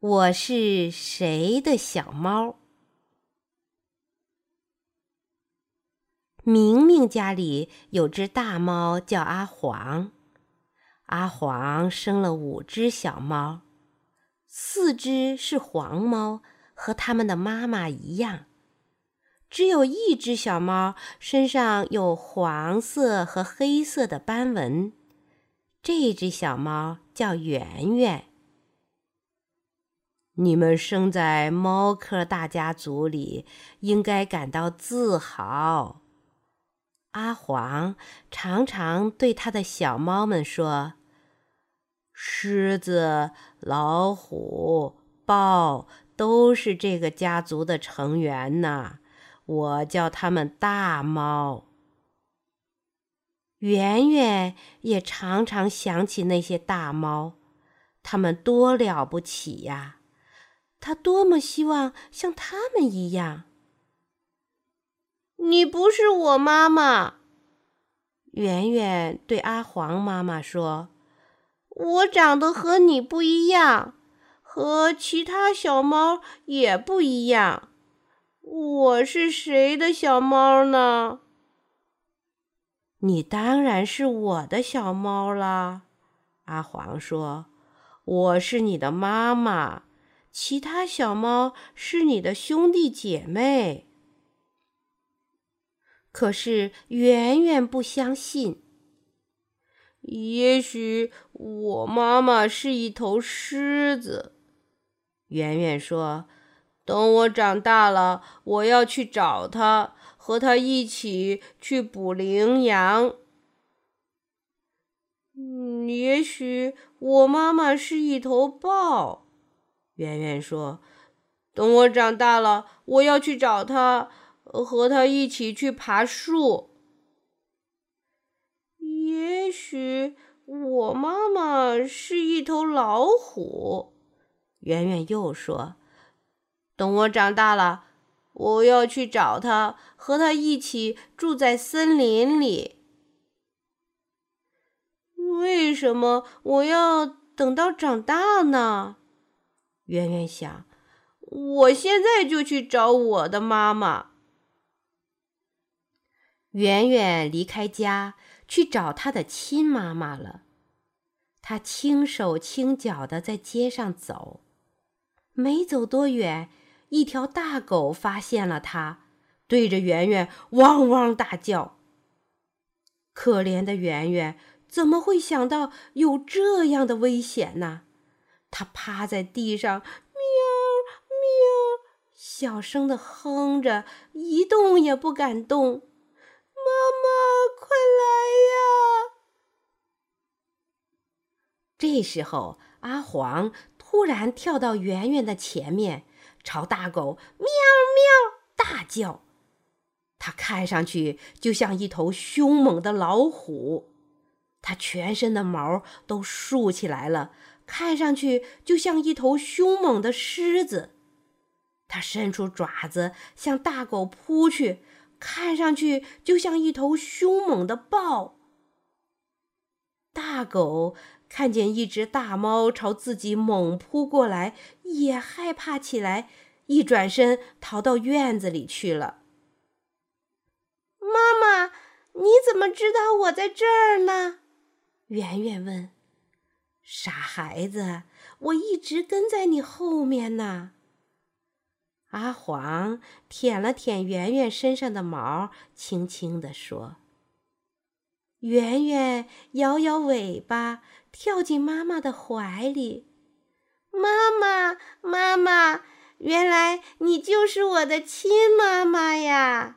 我是谁的小猫？明明家里有只大猫叫阿黄，阿黄生了五只小猫，四只是黄猫，和它们的妈妈一样，只有一只小猫身上有黄色和黑色的斑纹，这只小猫叫圆圆。你们生在猫科大家族里，应该感到自豪。阿黄常常对他的小猫们说：“狮子、老虎、豹都是这个家族的成员呢。我叫它们大猫。”圆圆也常常想起那些大猫，它们多了不起呀！他多么希望像他们一样！你不是我妈妈，圆圆对阿黄妈妈说：“我长得和你不一样，和其他小猫也不一样。我是谁的小猫呢？”你当然是我的小猫啦，阿黄说：“我是你的妈妈。”其他小猫是你的兄弟姐妹，可是圆圆不相信。也许我妈妈是一头狮子，圆圆说：“等我长大了，我要去找它，和它一起去捕羚羊。”嗯，也许我妈妈是一头豹。圆圆说：“等我长大了，我要去找他，和他一起去爬树。也许我妈妈是一头老虎。”圆圆又说：“等我长大了，我要去找他，和他一起住在森林里。为什么我要等到长大呢？”圆圆想：“我现在就去找我的妈妈。”圆圆离开家去找她的亲妈妈了。她轻手轻脚的在街上走，没走多远，一条大狗发现了她，对着圆圆汪汪大叫。可怜的圆圆怎么会想到有这样的危险呢？他趴在地上，喵喵，小声的哼着，一动也不敢动。妈妈，快来呀！这时候，阿黄突然跳到圆圆的前面，朝大狗喵喵大叫。它看上去就像一头凶猛的老虎，它全身的毛都竖起来了。看上去就像一头凶猛的狮子，它伸出爪子向大狗扑去，看上去就像一头凶猛的豹。大狗看见一只大猫朝自己猛扑过来，也害怕起来，一转身逃到院子里去了。妈妈，你怎么知道我在这儿呢？圆圆问。傻孩子，我一直跟在你后面呢。阿黄舔了舔圆圆身上的毛，轻轻地说：“圆圆摇摇尾巴，跳进妈妈的怀里。妈妈，妈妈，原来你就是我的亲妈妈呀！”